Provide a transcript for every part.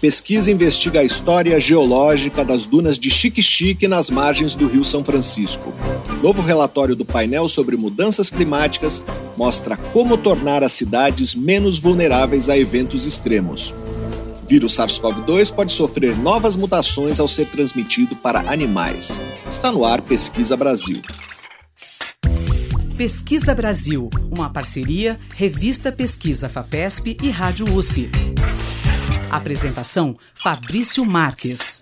Pesquisa investiga a história geológica das dunas de Xique-Xique nas margens do Rio São Francisco. Novo relatório do painel sobre mudanças climáticas mostra como tornar as cidades menos vulneráveis a eventos extremos. Vírus SARS-CoV-2 pode sofrer novas mutações ao ser transmitido para animais. Está no ar Pesquisa Brasil. Pesquisa Brasil, uma parceria Revista Pesquisa FAPESP e Rádio USP. Apresentação: Fabrício Marques.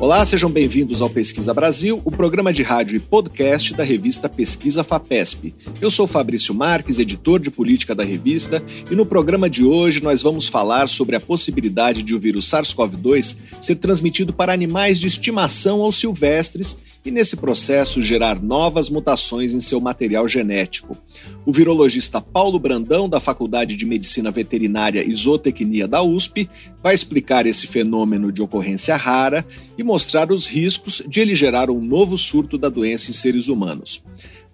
Olá, sejam bem-vindos ao Pesquisa Brasil, o programa de rádio e podcast da revista Pesquisa FAPESP. Eu sou Fabrício Marques, editor de política da revista, e no programa de hoje nós vamos falar sobre a possibilidade de o vírus SARS-CoV-2 ser transmitido para animais de estimação ou silvestres e, nesse processo, gerar novas mutações em seu material genético. O virologista Paulo Brandão, da Faculdade de Medicina Veterinária e Zootecnia da USP, vai explicar esse fenômeno de ocorrência rara e mostrar os riscos de ele gerar um novo surto da doença em seres humanos.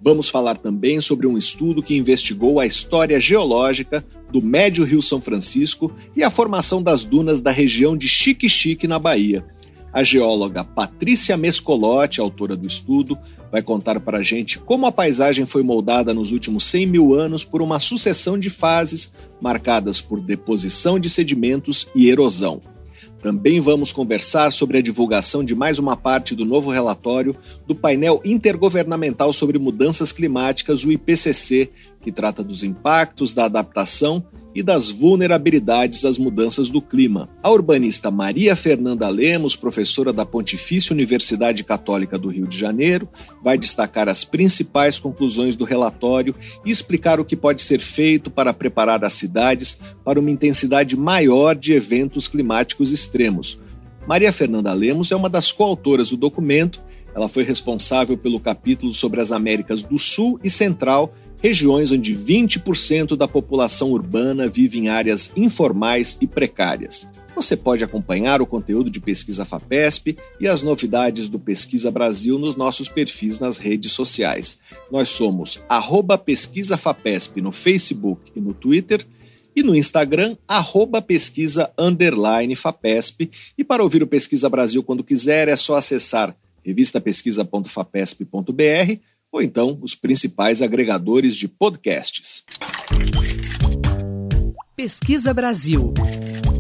Vamos falar também sobre um estudo que investigou a história geológica do Médio Rio São Francisco e a formação das dunas da região de Xique-Xique, na Bahia. A geóloga Patrícia Mescolotti, autora do estudo, vai contar para a gente como a paisagem foi moldada nos últimos 100 mil anos por uma sucessão de fases marcadas por deposição de sedimentos e erosão. Também vamos conversar sobre a divulgação de mais uma parte do novo relatório do painel intergovernamental sobre mudanças climáticas, o IPCC, que trata dos impactos da adaptação e das vulnerabilidades às mudanças do clima. A urbanista Maria Fernanda Lemos, professora da Pontifícia Universidade Católica do Rio de Janeiro, vai destacar as principais conclusões do relatório e explicar o que pode ser feito para preparar as cidades para uma intensidade maior de eventos climáticos extremos. Maria Fernanda Lemos é uma das coautoras do documento. Ela foi responsável pelo capítulo sobre as Américas do Sul e Central regiões onde 20% da população urbana vive em áreas informais e precárias. Você pode acompanhar o conteúdo de Pesquisa FAPESP e as novidades do Pesquisa Brasil nos nossos perfis nas redes sociais. Nós somos arroba Pesquisa FAPESP no Facebook e no Twitter e no Instagram, arroba pesquisa underline FAPESP. E para ouvir o Pesquisa Brasil quando quiser, é só acessar revistapesquisa.fapesp.br ou então os principais agregadores de podcasts. Pesquisa Brasil,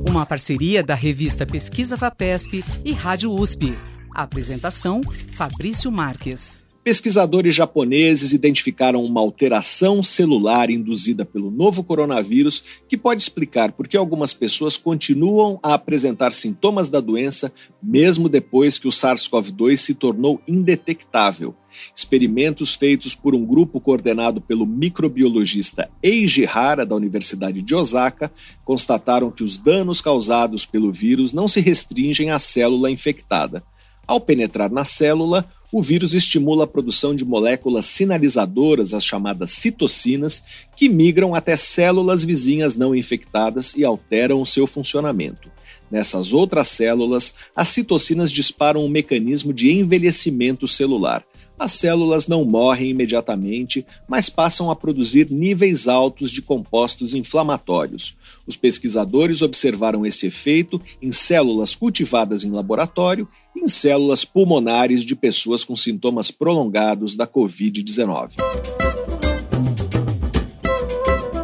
uma parceria da revista Pesquisa Vapesp e Rádio USP. apresentação: Fabrício Marques. Pesquisadores japoneses identificaram uma alteração celular induzida pelo novo coronavírus que pode explicar por que algumas pessoas continuam a apresentar sintomas da doença mesmo depois que o SARS-CoV-2 se tornou indetectável. Experimentos feitos por um grupo coordenado pelo microbiologista Eiji Hara, da Universidade de Osaka, constataram que os danos causados pelo vírus não se restringem à célula infectada. Ao penetrar na célula, o vírus estimula a produção de moléculas sinalizadoras, as chamadas citocinas, que migram até células vizinhas não infectadas e alteram o seu funcionamento. Nessas outras células, as citocinas disparam um mecanismo de envelhecimento celular. As células não morrem imediatamente, mas passam a produzir níveis altos de compostos inflamatórios. Os pesquisadores observaram esse efeito em células cultivadas em laboratório e em células pulmonares de pessoas com sintomas prolongados da Covid-19.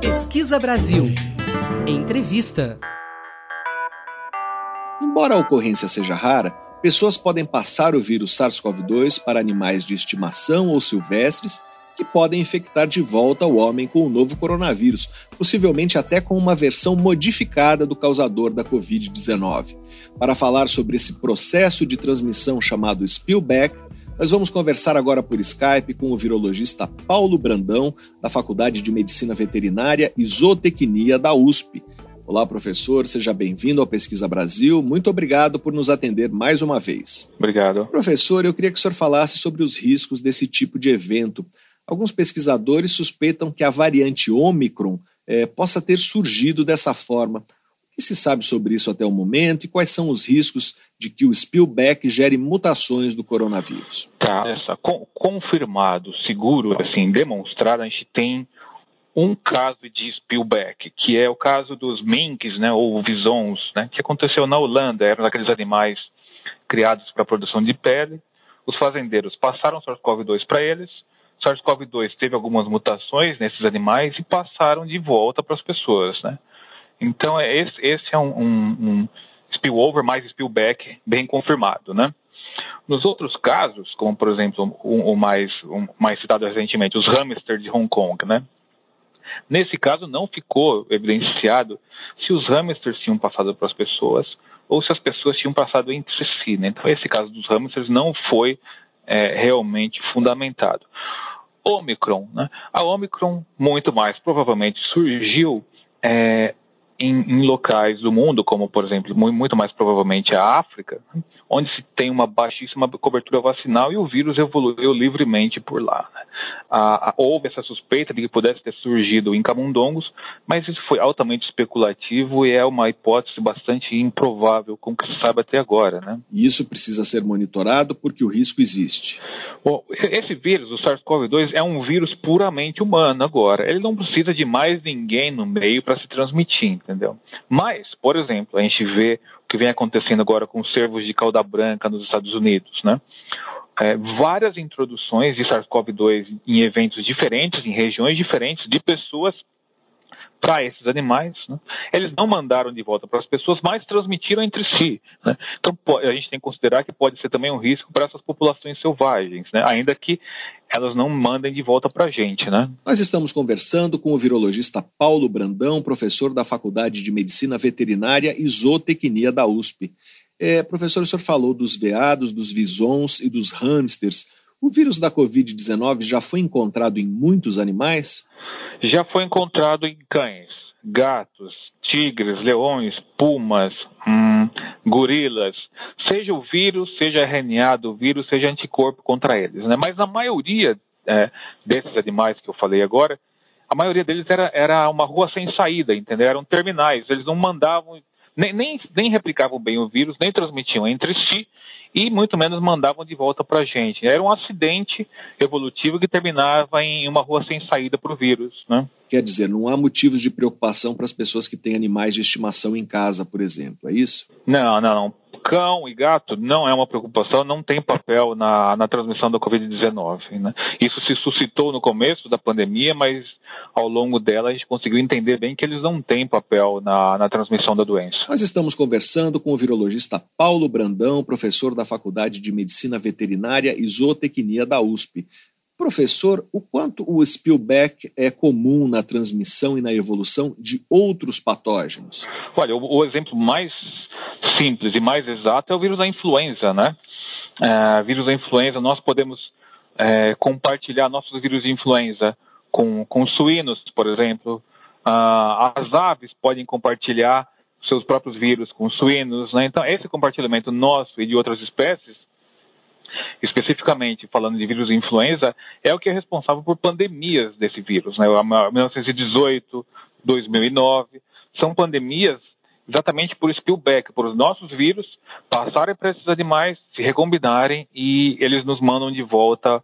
Pesquisa Brasil. Entrevista. Embora a ocorrência seja rara, pessoas podem passar o vírus SARS-CoV-2 para animais de estimação ou silvestres que podem infectar de volta o homem com o novo coronavírus, possivelmente até com uma versão modificada do causador da Covid-19. Para falar sobre esse processo de transmissão chamado spillback, nós vamos conversar agora por Skype com o virologista Paulo Brandão, da Faculdade de Medicina Veterinária e Zootecnia da USP. Olá, professor, seja bem-vindo ao Pesquisa Brasil. Muito obrigado por nos atender mais uma vez. Obrigado. Professor, eu queria que o senhor falasse sobre os riscos desse tipo de evento. Alguns pesquisadores suspeitam que a variante Omicron eh, possa ter surgido dessa forma. O que se sabe sobre isso até o momento e quais são os riscos de que o spillback gere mutações do coronavírus? Tá, essa, confirmado, seguro, assim, demonstrado, a gente tem um caso de spillback, que é o caso dos minks, né, ou visons, né, que aconteceu na Holanda, eram aqueles animais criados para produção de pele. Os fazendeiros passaram SARS-CoV-2 para eles. SARS-CoV-2 teve algumas mutações nesses animais e passaram de volta para as pessoas, né? Então, é, esse, esse é um, um, um spillover mais spillback bem confirmado, né? Nos outros casos, como por exemplo o, o mais, o mais citado recentemente, os hamsters de Hong Kong, né? Nesse caso, não ficou evidenciado se os hamsters tinham passado para as pessoas ou se as pessoas tinham passado entre si. Né? Então, esse caso dos hamsters não foi é, realmente fundamentado. Omicron. Né? A Omicron, muito mais provavelmente, surgiu é, em, em, locais do mundo, como por exemplo, muito mais provavelmente a África, onde se tem uma baixíssima cobertura vacinal e o vírus evoluiu livremente por lá. Né? Ah, houve essa suspeita de que pudesse ter surgido em camundongos, mas isso foi altamente especulativo e é uma hipótese bastante improvável, com o que se sabe até agora. Né? E isso precisa ser monitorado porque o risco existe. Bom, esse vírus, o SARS-CoV-2, é um vírus puramente humano agora. Ele não precisa de mais ninguém no meio para se transmitir, entendeu? Mas, por exemplo, a gente vê o que vem acontecendo agora com cervos de cauda branca nos Estados Unidos, né? É, várias introduções de SARS-CoV-2 em eventos diferentes, em regiões diferentes, de pessoas para esses animais. Né? Eles não mandaram de volta para as pessoas, mas transmitiram entre si. Né? Então a gente tem que considerar que pode ser também um risco para essas populações selvagens, né? ainda que elas não mandem de volta para a gente. Né? Nós estamos conversando com o virologista Paulo Brandão, professor da Faculdade de Medicina Veterinária e Zootecnia da USP. É, professor, o senhor falou dos veados, dos visons e dos hamsters. O vírus da Covid-19 já foi encontrado em muitos animais? Já foi encontrado em cães, gatos, tigres, leões, pumas, hum, gorilas, seja o vírus, seja RNA do vírus, seja anticorpo contra eles. Né? Mas na maioria é, desses animais que eu falei agora, a maioria deles era, era uma rua sem saída, entendeu? Eram terminais, eles não mandavam, nem, nem, nem replicavam bem o vírus, nem transmitiam entre si, e muito menos mandavam de volta para a gente. Era um acidente evolutivo que terminava em uma rua sem saída para o vírus. Né? Quer dizer, não há motivos de preocupação para as pessoas que têm animais de estimação em casa, por exemplo, é isso? Não, não, não cão e gato não é uma preocupação, não tem papel na, na transmissão da Covid-19. Né? Isso se suscitou no começo da pandemia, mas ao longo dela a gente conseguiu entender bem que eles não têm papel na, na transmissão da doença. Nós estamos conversando com o virologista Paulo Brandão, professor da Faculdade de Medicina Veterinária e Zootecnia da USP. Professor, o quanto o spillback é comum na transmissão e na evolução de outros patógenos? Olha, o, o exemplo mais simples e mais exato é o vírus da influenza, né? É, vírus da influenza, nós podemos é, compartilhar nossos vírus de influenza com, com suínos, por exemplo. Ah, as aves podem compartilhar seus próprios vírus com suínos, né? Então, esse compartilhamento nosso e de outras espécies, especificamente falando de vírus influenza, é o que é responsável por pandemias desse vírus, né? 1918, 2009, são pandemias exatamente por spillback, por os nossos vírus passarem para esses animais, se recombinarem e eles nos mandam de volta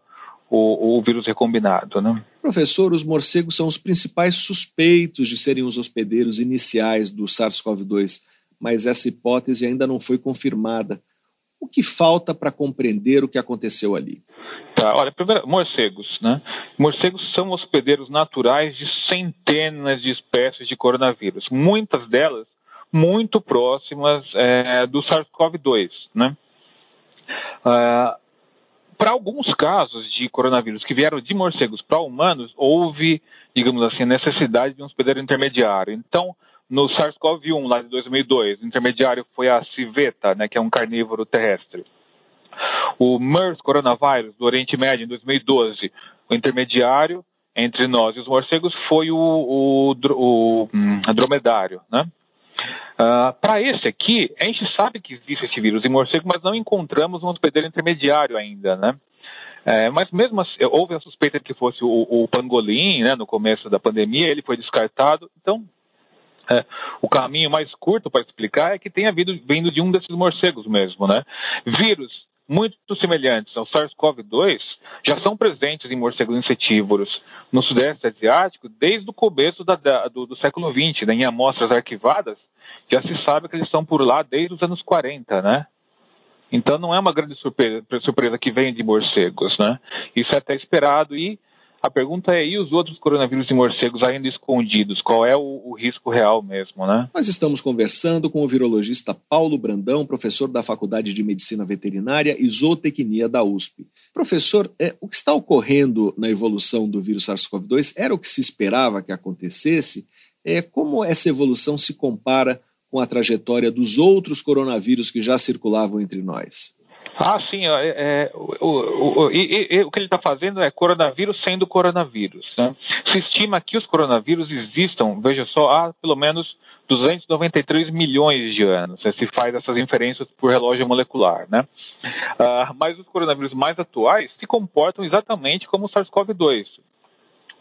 o, o, vírus recombinado. Né? Professor, os morcegos são os principais suspeitos de serem os hospedeiros iniciais do SARS-CoV-2, mas essa hipótese ainda não foi confirmada. O que falta para compreender o que aconteceu ali? Tá, olha, primeiro, morcegos, né? Morcegos são hospedeiros naturais de centenas de espécies de coronavírus. Muitas delas muito próximas é, do SARS-CoV-2, né? Uh, para alguns casos de coronavírus que vieram de morcegos para humanos, houve, digamos assim, necessidade de um hospedeiro intermediário. Então, no SARS-CoV-1, lá de 2002, o intermediário foi a civeta, né, que é um carnívoro terrestre. O MERS coronavírus do Oriente Médio, em 2012, o intermediário entre nós e os morcegos foi o, o, o, o hum, dromedário, né? Uh, ah, Para esse aqui, a gente sabe que existe esse vírus em morcego, mas não encontramos um hospedeiro intermediário ainda, né? É, mas mesmo assim, houve a suspeita de que fosse o, o pangolim, né, no começo da pandemia, ele foi descartado. Então, é, o caminho mais curto para explicar é que tenha vindo, vindo de um desses morcegos mesmo, né? Vírus muito semelhantes ao SARS-CoV-2 já são presentes em morcegos insetívoros no Sudeste Asiático desde o começo da, da, do, do, século XX, né? em amostras arquivadas, já se sabe que eles estão por lá desde os anos 40, né? Então não é uma grande surpresa, surpresa que vem de morcegos, né? Isso é até esperado e a pergunta é, e os outros coronavírus de morcegos ainda escondidos? Qual é o, o, risco real mesmo, né? Nós estamos conversando com o virologista Paulo Brandão, professor da Faculdade de Medicina Veterinária e Zootecnia da USP. Professor, é, o que está ocorrendo na evolução do vírus SARS-CoV-2 era o que se esperava que acontecesse? É, como essa evolução se compara com a trajetória dos outros coronavírus que já circulavam entre nós? Ah, sim. É, é, o, o, o, e, o, que ele está fazendo é coronavírus sendo coronavírus. Né? Se estima que os coronavírus existam, veja só, há pelo menos 293 milhões de anos. Né? Se faz essas inferências por relógio molecular. Né? Ah, mas os coronavírus mais atuais se comportam exatamente como o SARS-CoV-2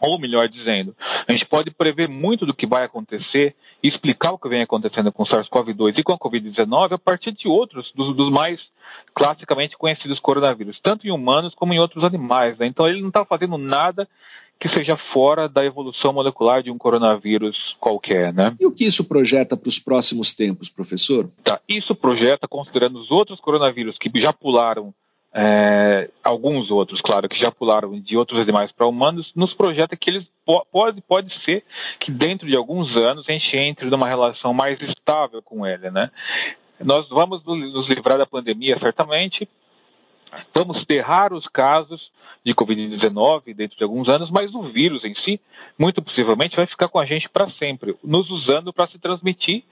ou melhor dizendo, a gente pode prever muito do que vai acontecer e explicar o que vem acontecendo com o SARS-CoV-2 e com a Covid-19 a partir de outros, dos, dos, mais classicamente conhecidos coronavírus, tanto em humanos como em outros animais. Né? Então ele não está fazendo nada que seja fora da evolução molecular de um coronavírus qualquer, né? E o que isso projeta para os próximos tempos, professor? Tá, isso projeta, considerando os outros coronavírus que já pularam é, alguns outros, claro, que já pularam de outros animais para humanos, nos projeta que eles po pode, pode ser que dentro de alguns anos a gente entre numa relação mais estável com ele, né? Nós vamos nos livrar da pandemia, certamente, vamos ter raros casos de Covid-19 dentro de alguns anos, mas o vírus em si, muito possivelmente, vai ficar com a gente para sempre, nos usando para se transmitir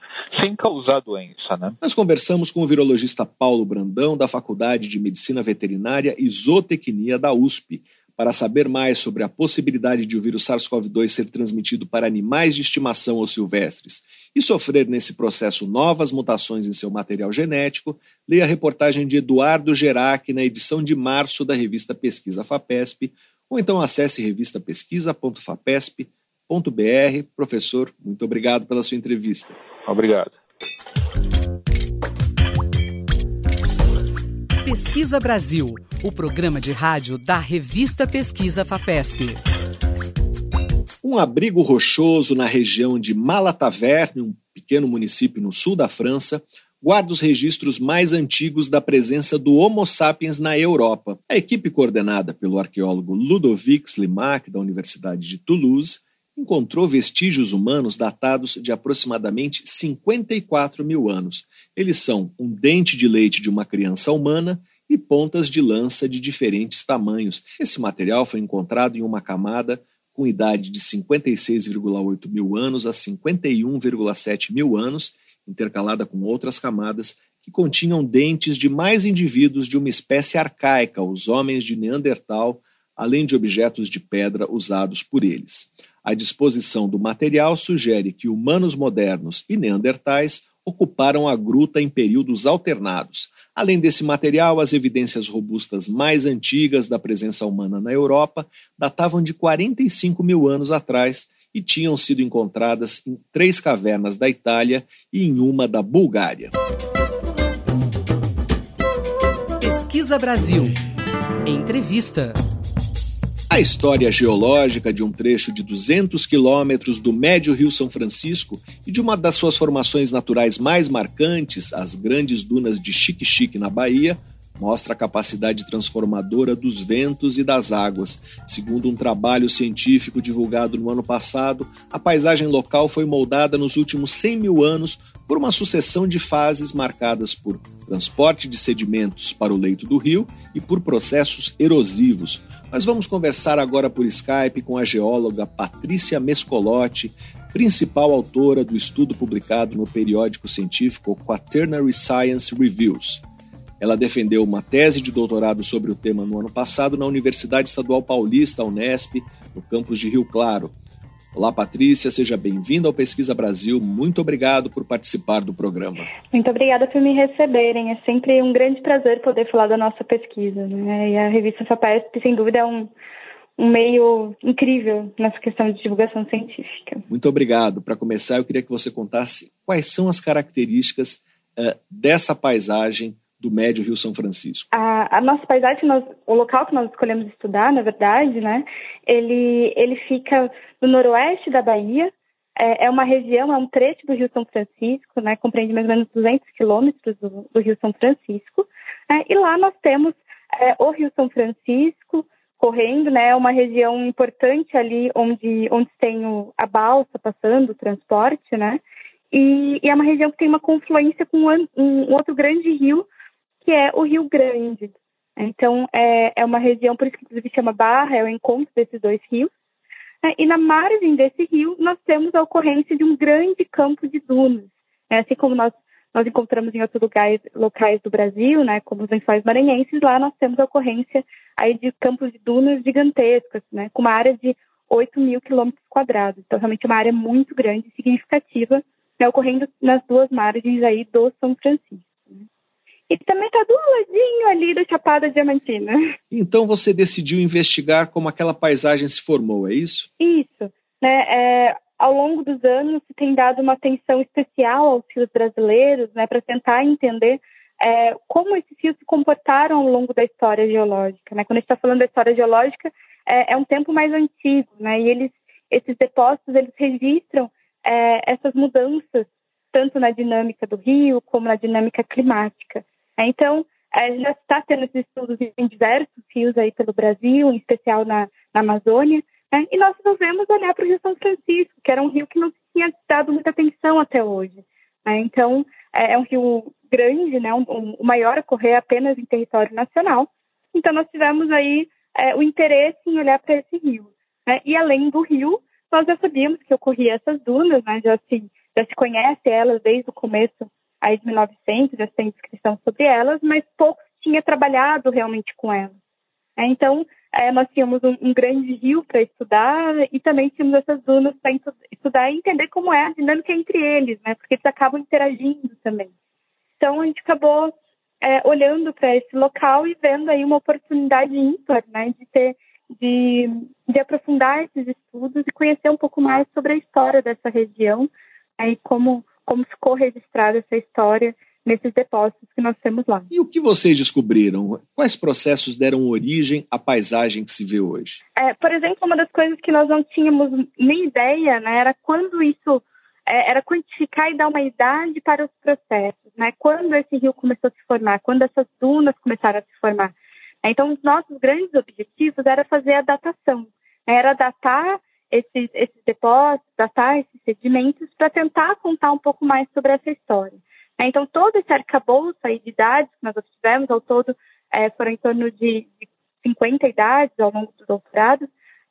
sem causar doença. Né? Nós conversamos com o virologista Paulo Brandão, da Faculdade de Medicina Veterinária e Zootecnia da USP para saber mais sobre a possibilidade de o vírus SARS-CoV-2 ser transmitido para animais de estimação ou silvestres e sofrer nesse processo novas mutações em seu material genético, leia a reportagem de Eduardo Gerac na edição de março da revista Pesquisa FAPESP, ou então acesse revistapesquisa.fapesp.br. Professor, muito obrigado pela sua entrevista. Obrigado. Pesquisa Brasil, o programa de rádio da revista Pesquisa FAPESP. Um abrigo rochoso na região de Malataverne, um pequeno município no sul da França, guarda os registros mais antigos da presença do Homo sapiens na Europa. A equipe coordenada pelo arqueólogo Ludovic Slimak, da Universidade de Toulouse, encontrou vestígios humanos datados de aproximadamente 54 mil anos. Eles são um dente de leite de uma criança humana e pontas de lança de diferentes tamanhos. Esse material foi encontrado em uma camada com idade de 56,8 mil anos a 51,7 mil anos, intercalada com outras camadas que continham dentes de mais indivíduos de uma espécie arcaica, os homens de Neandertal, além de objetos de pedra usados por eles. A disposição do material sugere que humanos modernos e neandertais ocuparam a gruta em períodos alternados. Além desse material, as evidências robustas mais antigas da presença humana na Europa datavam de 45 mil anos atrás e tinham sido encontradas em três cavernas da Itália e em uma da Bulgária. Pesquisa Brasil. Entrevista. A história geológica de um trecho de 200 quilômetros do médio Rio São Francisco e de uma das suas formações naturais mais marcantes, as grandes dunas de Chique-Chique, na Bahia, mostra a capacidade transformadora dos ventos e das águas. Segundo um trabalho científico divulgado no ano passado, a paisagem local foi moldada nos últimos 100 mil anos por uma sucessão de fases marcadas por transporte de sedimentos para o leito do rio e por processos erosivos. Nós vamos conversar agora por Skype com a geóloga Patrícia Mescolotti, principal autora do estudo publicado no periódico científico Quaternary Science Reviews. Ela defendeu uma tese de doutorado sobre o tema no ano passado na Universidade Estadual Paulista, Unesp, no campus de Rio Claro. Olá, Patrícia, seja bem-vinda ao Pesquisa Brasil. Muito obrigado por participar do programa. Muito obrigada por me receberem. É sempre um grande prazer poder falar da nossa pesquisa. Né? E a revista FAPESP, sem dúvida, é um, um meio incrível nessa questão de divulgação científica. Muito obrigado. Para começar, eu queria que você contasse quais são as características uh, dessa paisagem do médio Rio São Francisco? A, a nossa paisagem, nós, o local que nós escolhemos estudar, na verdade, né, ele, ele fica no noroeste da Bahia, é, é uma região, é um trecho do Rio São Francisco, né, compreende mais ou menos 200 quilômetros do, do, Rio São Francisco, é, e lá nós temos é, o Rio São Francisco correndo, né, é uma região importante ali onde, onde tem o, a balsa passando, o transporte, né, e, e, é uma região que tem uma confluência com um, um outro grande rio, que é o Rio Grande. Então, é, é uma região, por isso que inclusive chama Barra, é o encontro desses dois rios. É, e na margem desse rio, nós temos a ocorrência de um grande campo de dunas. É, assim como nós, nós encontramos em outros lugares, locais do Brasil, né, como os lençóis maranhenses, lá nós temos a ocorrência aí de campos de dunas gigantescas, né, com uma área de 8 mil quilômetros quadrados. Então, realmente é uma área muito grande e significativa né, ocorrendo nas duas margens aí do São Francisco. E também está do ladinho ali da Chapada Diamantina. Então você decidiu investigar como aquela paisagem se formou, é isso? Isso. Né, é, ao longo dos anos se tem dado uma atenção especial aos rios brasileiros, né, para tentar entender é, como esses rios se comportaram ao longo da história geológica. Né? Quando a gente está falando da história geológica, é, é, um tempo mais antigo, né? E eles, esses depósitos, eles registram é, essas mudanças, tanto na dinâmica do rio como na dinâmica climática. É, então, é, já está tendo esses estudos em diversos rios aí pelo Brasil, em especial na, na Amazônia, né? e nós resolvemos olhar para o Rio São Francisco, que era um rio que não tinha dado muita atenção até hoje. Né? Então, é, é um rio grande, né? Um, um, o maior a correr apenas em território nacional. Então, nós tivemos aí é, o interesse em olhar para esse rio. Né? E além do rio, nós já sabíamos que ocorria essas dunas, né? já, se, já se conhece elas desde o começo aí de 1900, já tem descrição sobre elas, mas pouco tinha trabalhado realmente com elas. É, então, é, nós tínhamos um, um grande rio para estudar e também tínhamos essas dunas para estudar e entender como é a dinâmica entre eles, né? porque eles acabam interagindo também. Então, a gente acabou é, olhando para esse local e vendo aí uma oportunidade ímpar né? de ter de, de aprofundar esses estudos e conhecer um pouco mais sobre a história dessa região né, e como, como ficou registrada essa história nesses depósitos que nós temos lá. E o que vocês descobriram? Quais processos deram origem à paisagem que se vê hoje? É, por exemplo, uma das coisas que nós não tínhamos nem ideia né, era quando isso é, era quantificar e dar uma idade para os processos, né? Quando esse rio começou a se formar, quando essas dunas começaram a se formar. Então, os nossos grandes objetivos era fazer a datação, né? era datar esses, esses depósitos, datar esses sedimentos para tentar contar um pouco mais sobre essa história. Né? Então, todo esse arcabouço aí de idades que nós obtivemos, ao todo é, foram em torno de, de 50 idades ao longo do doutorado,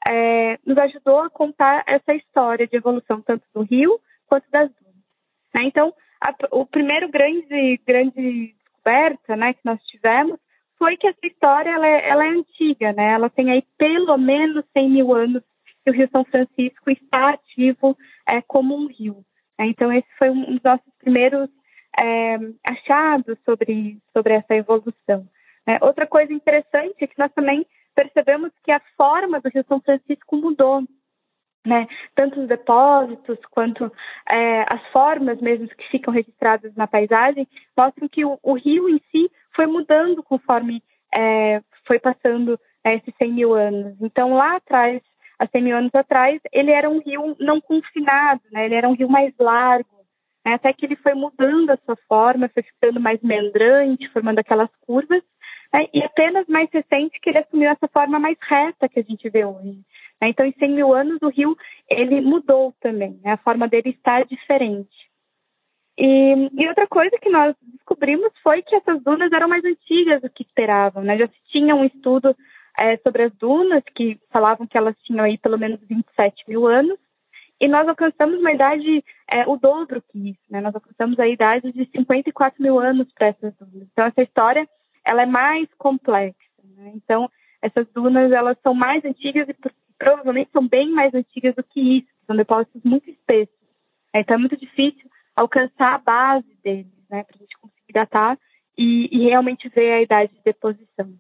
é, nos ajudou a contar essa história de evolução tanto do rio quanto das dunas. Né? Então, a, o primeiro grande, grande descoberta né, que nós tivemos foi que essa história ela é, ela é antiga, né? Ela tem aí pelo menos 100 mil anos que o Rio São Francisco está ativo é, como um rio. É, então, esse foi um dos nossos primeiros é, achados sobre, sobre essa evolução. É, outra coisa interessante é que nós também percebemos que a forma do Rio São Francisco mudou. Né? Tanto os depósitos quanto é, as formas mesmo que ficam registradas na paisagem mostram que o, o rio em si foi mudando conforme é, foi passando é, esses 100 mil anos. Então, lá atrás, há 100 mil anos atrás, ele era um rio não confinado, né? ele era um rio mais largo, né? até que ele foi mudando a sua forma, foi ficando mais meandrante, formando aquelas curvas, né? e apenas mais recente que ele assumiu essa forma mais reta que a gente vê hoje. Né? Então, em 100 mil anos, o rio ele mudou também, né? a forma dele está diferente. E, e, outra coisa que nós descobrimos foi que essas dunas eram mais antigas do que esperavam. Né? Já se tinha um estudo é, sobre as dunas que falavam que elas tinham aí pelo menos 27 mil anos. E nós alcançamos uma idade, é, o dobro que isso, né? Nós alcançamos a idade de 54 mil anos para essas dunas. Então, essa história, ela é mais complexa, né? Então, essas dunas, elas são mais antigas e provavelmente são bem mais antigas do que isso. São depósitos muito espessos. Então, é muito difícil alcançar a base deles, né, para a gente conseguir datar e, e, realmente ver a idade de deposição.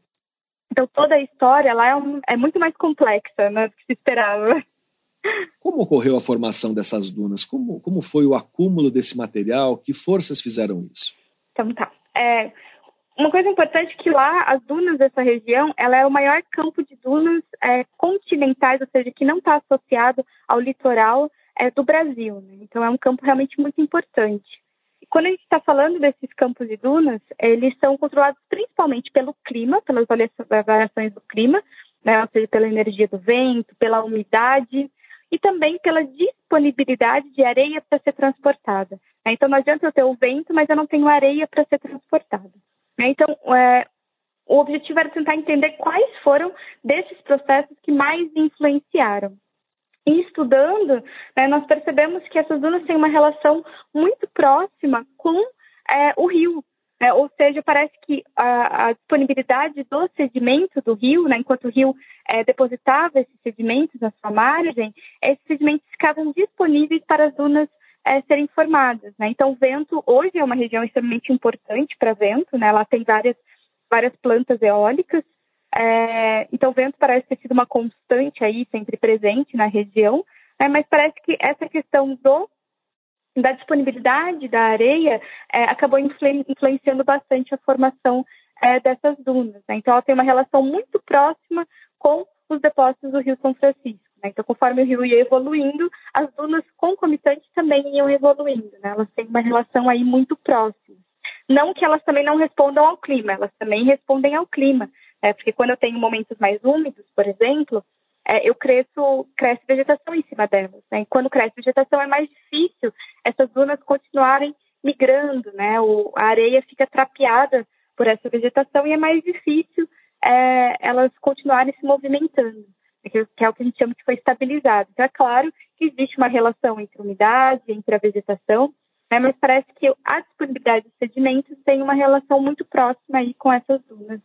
Então toda a história lá é, um, é muito mais complexa né, do que se esperava. Como ocorreu a formação dessas dunas? Como, como foi o acúmulo desse material? Que forças fizeram isso? Então tá. É, uma coisa importante é que lá, as dunas dessa região, ela é o maior campo de dunas é, continentais, ou seja, que não está associado ao litoral é, do Brasil. Né? Então, é um campo realmente muito importante. Quando a gente está falando desses campos de dunas, eles são controlados principalmente pelo clima, pelas variações do clima, né? ou seja, pela energia do vento, pela umidade e também pela disponibilidade de areia para ser transportada. Né? Então, não adianta eu ter o vento, mas eu não tenho areia para ser transportada. Né? Então, é, o objetivo era tentar entender quais foram desses processos que mais influenciaram. E estudando, né, nós percebemos que essas dunas têm uma relação muito próxima com é, o rio. Né? Ou seja, parece que a, a, disponibilidade do sedimento do rio, né, enquanto o rio é, depositava esses sedimentos na sua margem, esses sedimentos ficavam disponíveis para as dunas é, serem formadas. Né? Então, vento hoje é uma região extremamente importante para vento, né? ela tem várias, várias plantas eólicas, é, então o vento parece ter sido uma constante aí, sempre presente na região, né? mas parece que essa questão do da disponibilidade da areia é, acabou influenciando bastante a formação é, dessas dunas. Né? Então, ela tem uma relação muito próxima com os depósitos do Rio São Francisco. Né? Então, conforme o rio ia evoluindo, as dunas concomitantes também iam evoluindo. Né? Elas têm uma relação aí muito próxima. Não que elas também não respondam ao clima, elas também respondem ao clima. Né? Porque quando eu tenho momentos mais úmidos, por exemplo, é, eu cresço, cresce vegetação em cima delas. Né? E quando cresce vegetação é mais difícil essas dunas continuarem migrando, né? O, a areia fica trapeada por essa vegetação e é mais difícil é, elas continuarem se movimentando que é o que a gente chama de foi estabilizado. Então, é claro que existe uma relação entre umidade, entre a vegetação, né, mas parece que a disponibilidade de sedimentos tem uma relação muito próxima aí com essas dunas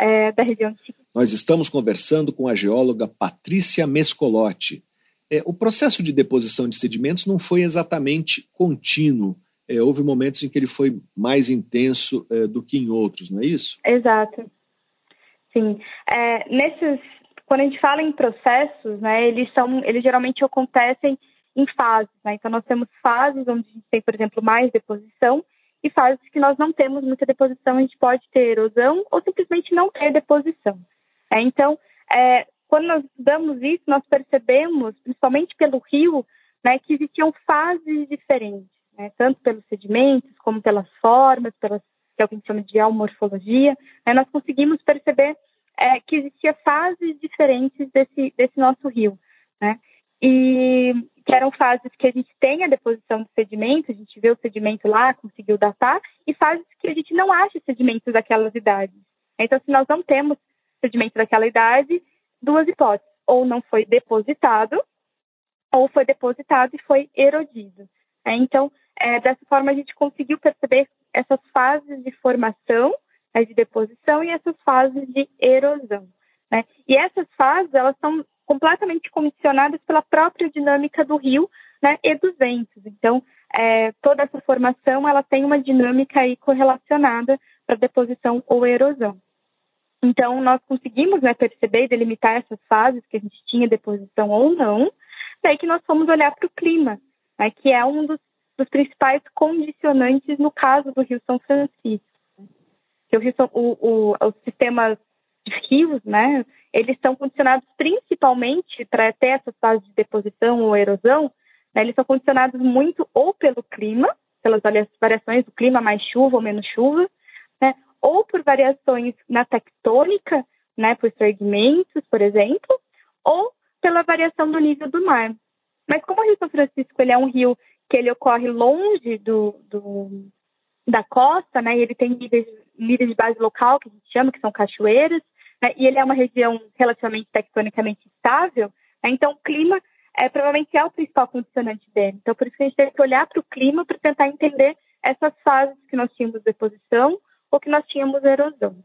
é, da região de. Nós estamos conversando com a geóloga Patrícia Mescolotti. É, o processo de deposição de sedimentos não foi exatamente contínuo. É, houve momentos em que ele foi mais intenso é, do que em outros, não é isso? Exato. Sim. É, nesses quando a gente fala em processos, né, eles são, eles geralmente acontecem em fases, né? Então nós temos fases onde a gente tem, por exemplo, mais deposição e fases que nós não temos muita deposição, a gente pode ter erosão ou simplesmente não ter deposição. É, então, é, quando nós estudamos isso, nós percebemos, principalmente pelo rio, né, que existiam fases diferentes, né, tanto pelos sedimentos como pelas formas, pelas que é o que a gente chama de geomorfologia, né, nós conseguimos perceber é, que existia fases diferentes desse, desse nosso rio, né? E que eram fases que a gente tem a deposição de sedimento, a gente vê o sedimento lá, conseguiu datar, e fases que a gente não acha sedimentos daquelas idades. Então, se nós não temos sedimento daquela idade, duas hipóteses: ou não foi depositado, ou foi depositado e foi erodido. É, então, é, dessa forma, a gente conseguiu perceber essas fases de formação né, de deposição e essas fases de erosão. Né? E essas fases elas são completamente condicionadas pela própria dinâmica do rio né, e dos ventos. Então, é, toda essa formação ela tem uma dinâmica aí correlacionada para deposição ou erosão. Então, nós conseguimos né, perceber e delimitar essas fases que a gente tinha deposição ou não, daí que nós fomos olhar para o clima, né, que é um dos, dos principais condicionantes no caso do Rio São Francisco que o, o, o, os sistemas de rios, né, eles são condicionados principalmente para ter essa fase de deposição ou erosão, né, eles são condicionados muito ou pelo clima, pelas variações do clima, mais chuva ou menos chuva, né, ou por variações na tectônica, né, por fragmentos, por exemplo, ou pela variação do nível do mar. Mas como o Rio São Francisco ele é um rio que ele ocorre longe do, do da costa, né, e ele tem níveis níveis de base local, que a gente chama, que são cachoeiras, né, e ele é uma região relativamente tectonicamente estável, né, então o clima é, provavelmente é o principal condicionante dele. Então, por isso que a gente tem que olhar para o clima para tentar entender essas fases que nós tínhamos de deposição ou que nós tínhamos erosão.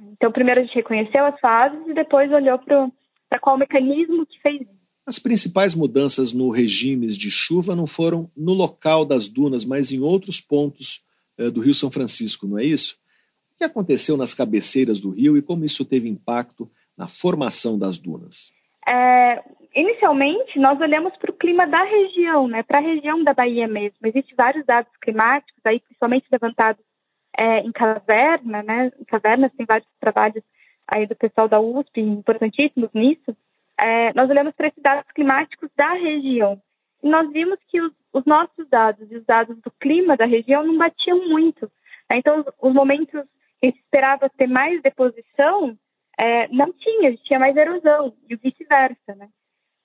Então, primeiro a gente reconheceu as fases e depois olhou para qual mecanismo que fez isso. As principais mudanças no regime de chuva não foram no local das dunas, mas em outros pontos eh, do Rio São Francisco, não é isso? O que aconteceu nas cabeceiras do rio e como isso teve impacto na formação das dunas? É, inicialmente, nós olhamos para o clima da região, né, para a região da Bahia mesmo. Existem vários dados climáticos, aí, principalmente levantados é, em caverna, né? Em cavernas tem vários trabalhos aí do pessoal da USP importantíssimos nisso. É, nós olhamos para esses dados climáticos da região e nós vimos que os, os, nossos dados e os dados do clima da região não batiam muito. Né? Então, os, os, momentos que esperava ter mais deposição é, não tinha, a gente tinha mais erosão e vice-versa, né?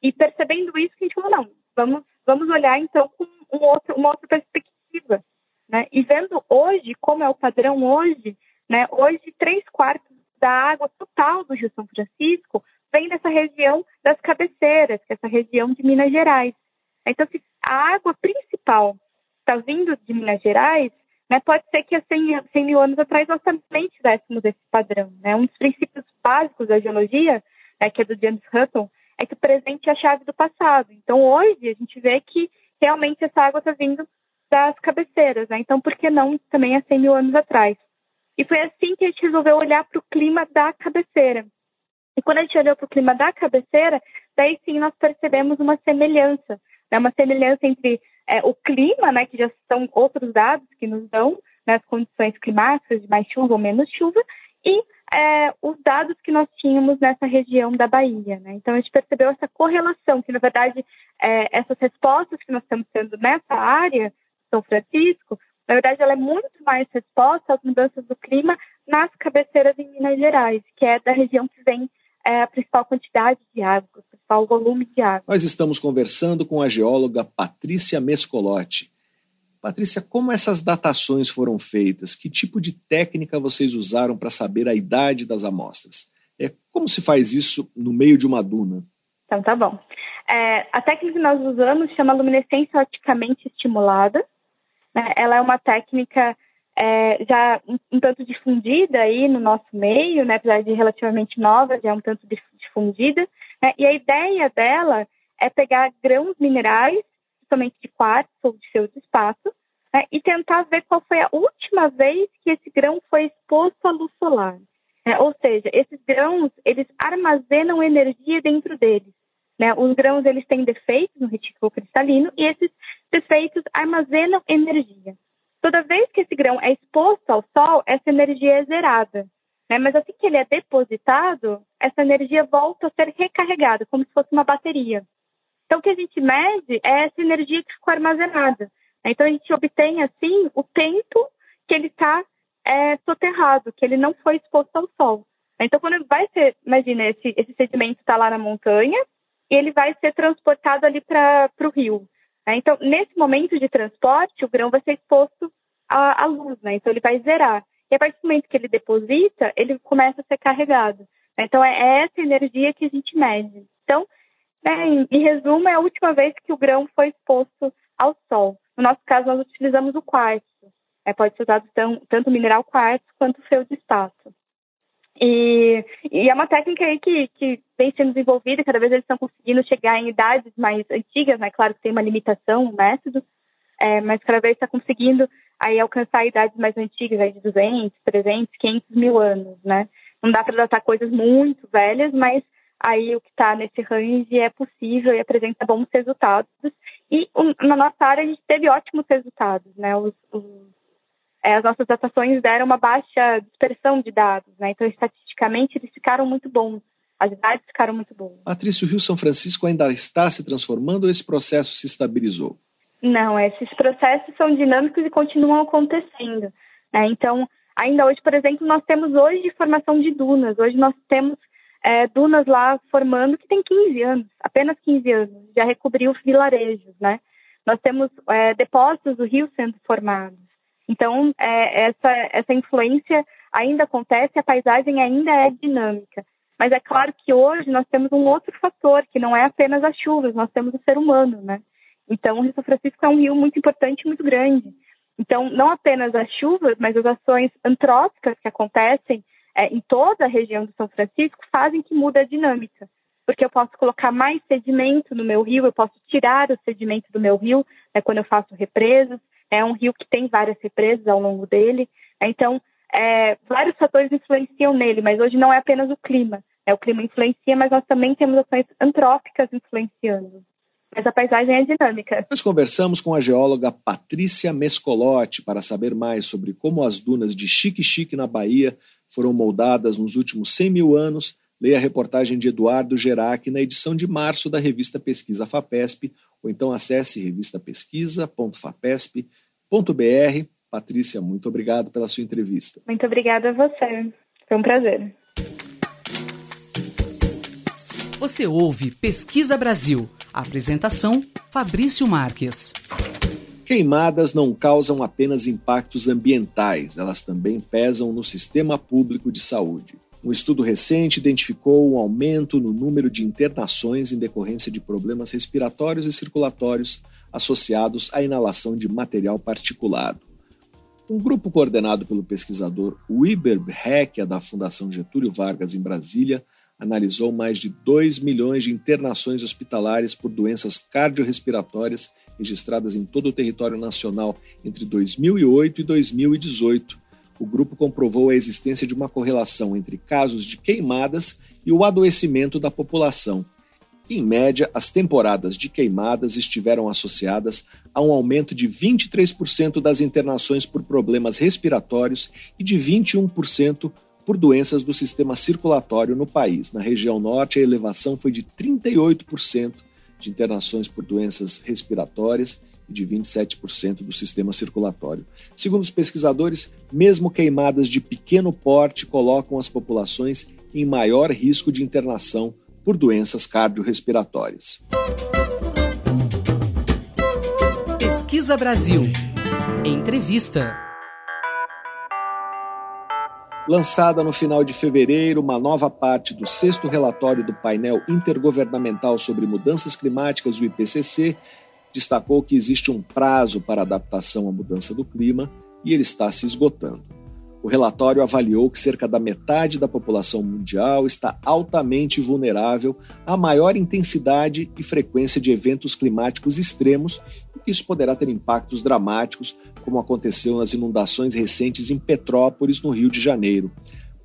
E percebendo isso, a gente falou, não, vamos, vamos olhar então com um outro, uma outra perspectiva. Né? E vendo hoje, como é o padrão hoje, né? hoje três quartos da água total do Rio São Francisco vem dessa região das cabeceiras, que é essa região de Minas Gerais. Então, se a água principal está vindo de Minas Gerais, né, pode ser que há 100, 100 mil anos atrás nós também tivéssemos esse padrão. Né? Um dos princípios básicos da geologia, né, que é do James Hutton, é que o presente é a chave do passado. Então, hoje, a gente vê que realmente essa água está vindo das cabeceiras. Né? Então, por que não também há 100 mil anos atrás? E foi assim que a gente resolveu olhar para o clima da cabeceira. E quando a gente olhou para o clima da cabeceira, daí sim nós percebemos uma semelhança. Né? Uma semelhança entre é, o clima, né, que já são outros dados que nos dão né, as condições climáticas de mais chuva ou menos chuva, e é, os dados que nós tínhamos nessa região da Bahia. Né? Então, a gente percebeu essa correlação, que na verdade é, essas respostas que nós estamos tendo nessa área, São Francisco, na verdade ela é muito mais resposta às mudanças do clima nas cabeceiras em Minas Gerais, que é da região que vem é, a principal quantidade de água, o principal volume de água. Nós estamos conversando com a geóloga Patrícia Mescolotti. Patrícia, como essas datações foram feitas? Que tipo de técnica vocês usaram para saber a idade das amostras? É, como se faz isso no meio de uma duna? Então, tá bom. É, a técnica que nós usamos chama luminescência oticamente estimulada. Né? Ela é uma técnica é, já um, um, tanto difundida aí no nosso meio, né? apesar de relativamente nova, já é um tanto difundida. Né? E a ideia dela é pegar grãos minerais somente de quartzo ou de seu espaço, né, e tentar ver qual foi a última vez que esse grão foi exposto à luz solar. Né? Ou seja, esses grãos, eles armazenam energia dentro deles. Né? Os grãos, eles têm defeitos no retículo cristalino e esses defeitos armazenam energia. Toda vez que esse grão é exposto ao sol, essa energia é zerada. Né? Mas assim que ele é depositado, essa energia volta a ser recarregada, como se fosse uma bateria. Então, o que a gente mede é essa energia que ficou armazenada. Então, a gente obtém, assim, o tempo que ele está é, soterrado, que ele não foi exposto ao sol. Então, quando vai ser, imagina, esse, esse sedimento está lá na montanha e ele vai ser transportado ali para o rio. Né? Então, nesse momento de transporte, o grão vai ser exposto à, à luz, né? então ele vai zerar. E a partir do momento que ele deposita, ele começa a ser carregado. Então, é, é essa energia que a gente mede. Então, né, em, resumo, é a última vez que o grão foi exposto ao sol. No nosso caso, nós utilizamos o quartzo. É, pode ser usado tão, tanto o mineral quartzo quanto o feldspato. E, e é uma técnica aí que, que vem sendo desenvolvida, cada vez eles estão conseguindo chegar em idades mais antigas, né? Claro que tem uma limitação, um método, é, mas cada vez está conseguindo aí alcançar idades mais antigas, aí de 200, 300, 500 mil anos, né? Não dá para datar coisas muito velhas, mas aí o que está nesse range é possível e apresenta bons resultados. E um, na nossa área a gente teve ótimos resultados, né? Os, os, é, as nossas datações deram uma baixa dispersão de dados, né? Então, estatisticamente, eles ficaram muito bons. As idades ficaram muito boas. Patrícia, o Rio São Francisco ainda está se transformando ou esse processo se estabilizou? Não, esses processos são dinâmicos e continuam acontecendo. Né? Então, ainda hoje, por exemplo, nós temos hoje formação de dunas. Hoje nós temos é, dunas lá formando que tem 15 anos, apenas 15 anos, já recobriu vilarejos, né? Nós temos é, depósitos do rio sendo formados. Então, é, essa, essa influência ainda acontece, a paisagem ainda é dinâmica. Mas é claro que hoje nós temos um outro fator, que não é apenas as chuvas, nós temos o ser humano, né? Então, o Rio São Francisco é um rio muito importante muito grande. Então, não apenas as chuvas, mas as ações antrópicas que acontecem é, em toda a região do São Francisco fazem que mude a dinâmica. Porque eu posso colocar mais sedimento no meu rio, eu posso tirar o sedimento do meu rio né, quando eu faço represas. É um rio que tem várias represas ao longo dele. Então, é, vários fatores influenciam nele, mas hoje não é apenas o clima. É, o clima influencia, mas nós também temos ações antrópicas influenciando. mas a paisagem é dinâmica. Nós conversamos com a geóloga Patrícia Mescolotti para saber mais sobre como as dunas de Chique-Chique, na Bahia, foram moldadas nos últimos 100 mil anos. Leia a reportagem de Eduardo Gerac na edição de março da revista Pesquisa FAPESP, ou então acesse revistapesquisa.fapesp.br. Patrícia, muito obrigado pela sua entrevista. Muito obrigada a você. Foi um prazer. Você ouve Pesquisa Brasil. Apresentação: Fabrício Marques. Queimadas não causam apenas impactos ambientais, elas também pesam no sistema público de saúde. Um estudo recente identificou um aumento no número de internações em decorrência de problemas respiratórios e circulatórios associados à inalação de material particulado. Um grupo coordenado pelo pesquisador Wiber Heckia, da Fundação Getúlio Vargas, em Brasília, analisou mais de 2 milhões de internações hospitalares por doenças cardiorrespiratórias registradas em todo o território nacional entre 2008 e 2018. O grupo comprovou a existência de uma correlação entre casos de queimadas e o adoecimento da população. Em média, as temporadas de queimadas estiveram associadas a um aumento de 23% das internações por problemas respiratórios e de 21% por doenças do sistema circulatório no país. Na região norte, a elevação foi de 38% de internações por doenças respiratórias e de 27% do sistema circulatório. Segundo os pesquisadores, mesmo queimadas de pequeno porte colocam as populações em maior risco de internação por doenças cardiorrespiratórias. Pesquisa Brasil. Entrevista. Lançada no final de fevereiro, uma nova parte do sexto relatório do painel intergovernamental sobre mudanças climáticas, o IPCC, destacou que existe um prazo para adaptação à mudança do clima e ele está se esgotando. O relatório avaliou que cerca da metade da população mundial está altamente vulnerável à maior intensidade e frequência de eventos climáticos extremos e que isso poderá ter impactos dramáticos, como aconteceu nas inundações recentes em Petrópolis, no Rio de Janeiro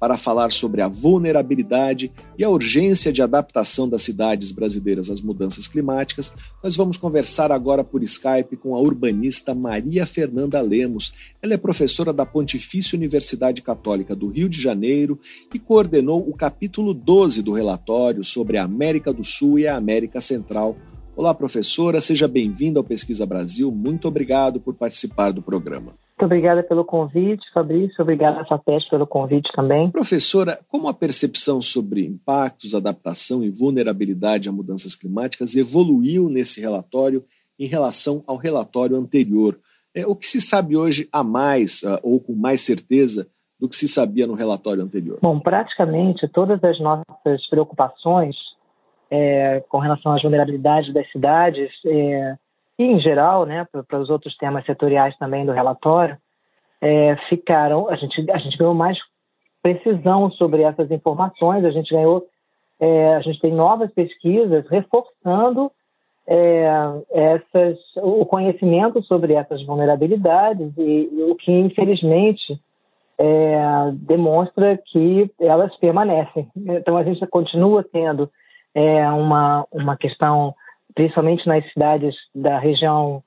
para falar sobre a vulnerabilidade e a urgência de adaptação das cidades brasileiras às mudanças climáticas, nós vamos conversar agora por Skype com a urbanista Maria Fernanda Lemos. Ela é professora da Pontifícia Universidade Católica do Rio de Janeiro e coordenou o capítulo 12 do relatório sobre a América do Sul e a América Central. Olá, professora, seja bem-vinda ao Pesquisa Brasil. Muito obrigado por participar do programa. Muito obrigada pelo convite, Fabrício. Obrigada, FAPESP, pelo convite também. Professora, como a percepção sobre impactos, adaptação e vulnerabilidade a mudanças climáticas evoluiu nesse relatório em relação ao relatório anterior? É, o que se sabe hoje a mais, uh, ou com mais certeza, do que se sabia no relatório anterior? Bom, praticamente todas as nossas preocupações é, com relação às vulnerabilidades das cidades é, e em geral, né, para os outros temas setoriais também do relatório, é, ficaram, a gente, a gente ganhou mais precisão sobre essas informações, a gente ganhou, é, a gente tem novas pesquisas reforçando é, essas, o conhecimento sobre essas vulnerabilidades e, o que infelizmente é, demonstra que elas permanecem. Então a gente continua tendo é, uma, uma questão principalmente nas cidades da região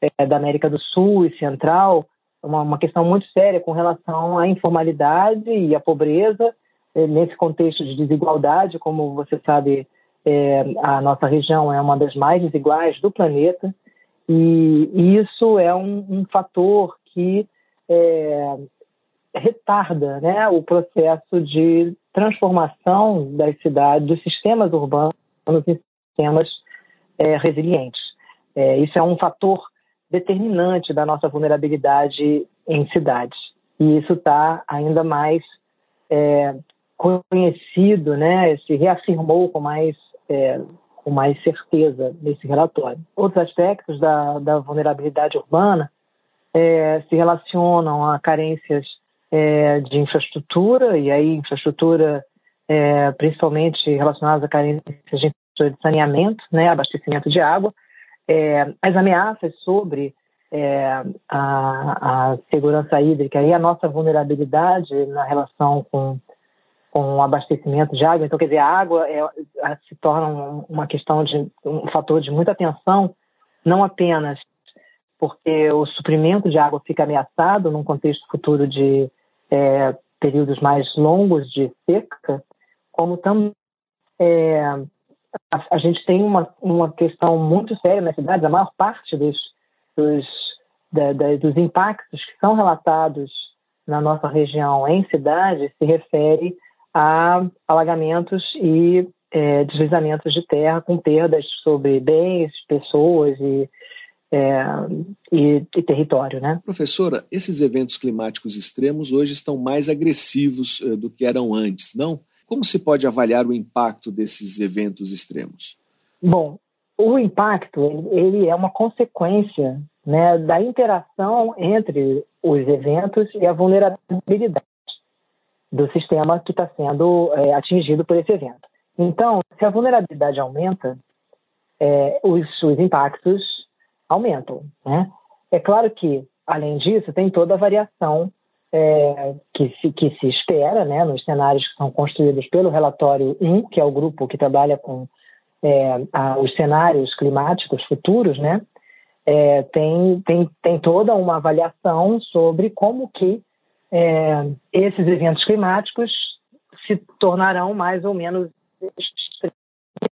é, da América do Sul e Central, uma, uma, questão muito séria com relação à informalidade e à pobreza, é, nesse contexto de desigualdade, como você sabe, é, a nossa região é uma das mais desiguais do planeta, e, e isso é um, um fator que é, retarda né, o processo de transformação das cidades, dos sistemas urbanos em sistemas é, resilientes. É, isso é um fator determinante da nossa vulnerabilidade em cidades. E isso está ainda mais é, conhecido, né, se reafirmou com mais, é, com mais certeza nesse relatório. Outros aspectos da, da vulnerabilidade urbana é, se relacionam a carências é, de infraestrutura, e aí infraestrutura principalmente relacionadas a carências de de saneamento, né, abastecimento de água, é, as ameaças sobre é, a, a, segurança hídrica e a nossa vulnerabilidade na relação com com abastecimento de água. Então, quer dizer, a água é, se torna uma questão de um fator de muita atenção, não apenas porque o suprimento de água fica ameaçado num contexto futuro de é, períodos mais longos de seca, como também é, a, a, gente tem uma, uma questão muito séria nas cidades, a maior parte dos, dos, da, da, dos impactos que são relatados na nossa região em cidades se refere a alagamentos e é, deslizamentos de terra com perdas sobre bens, pessoas e, é, e, e, território, né? Professora, esses eventos climáticos extremos hoje estão mais agressivos uh, do que eram antes, não? Como se pode avaliar o impacto desses eventos extremos? Bom, o impacto ele é uma consequência né, da interação entre os eventos e a vulnerabilidade do sistema que está sendo é, atingido por esse evento. Então, se a vulnerabilidade aumenta, é, os, os impactos aumentam. Né? É claro que, além disso, tem toda a variação é, que, se, que se espera né, nos cenários que são construídos pelo relatório 1, que é o grupo que trabalha com é, a, os cenários climáticos futuros, né? É, tem, tem, tem toda uma avaliação sobre como que é, esses eventos climáticos se tornarão mais ou menos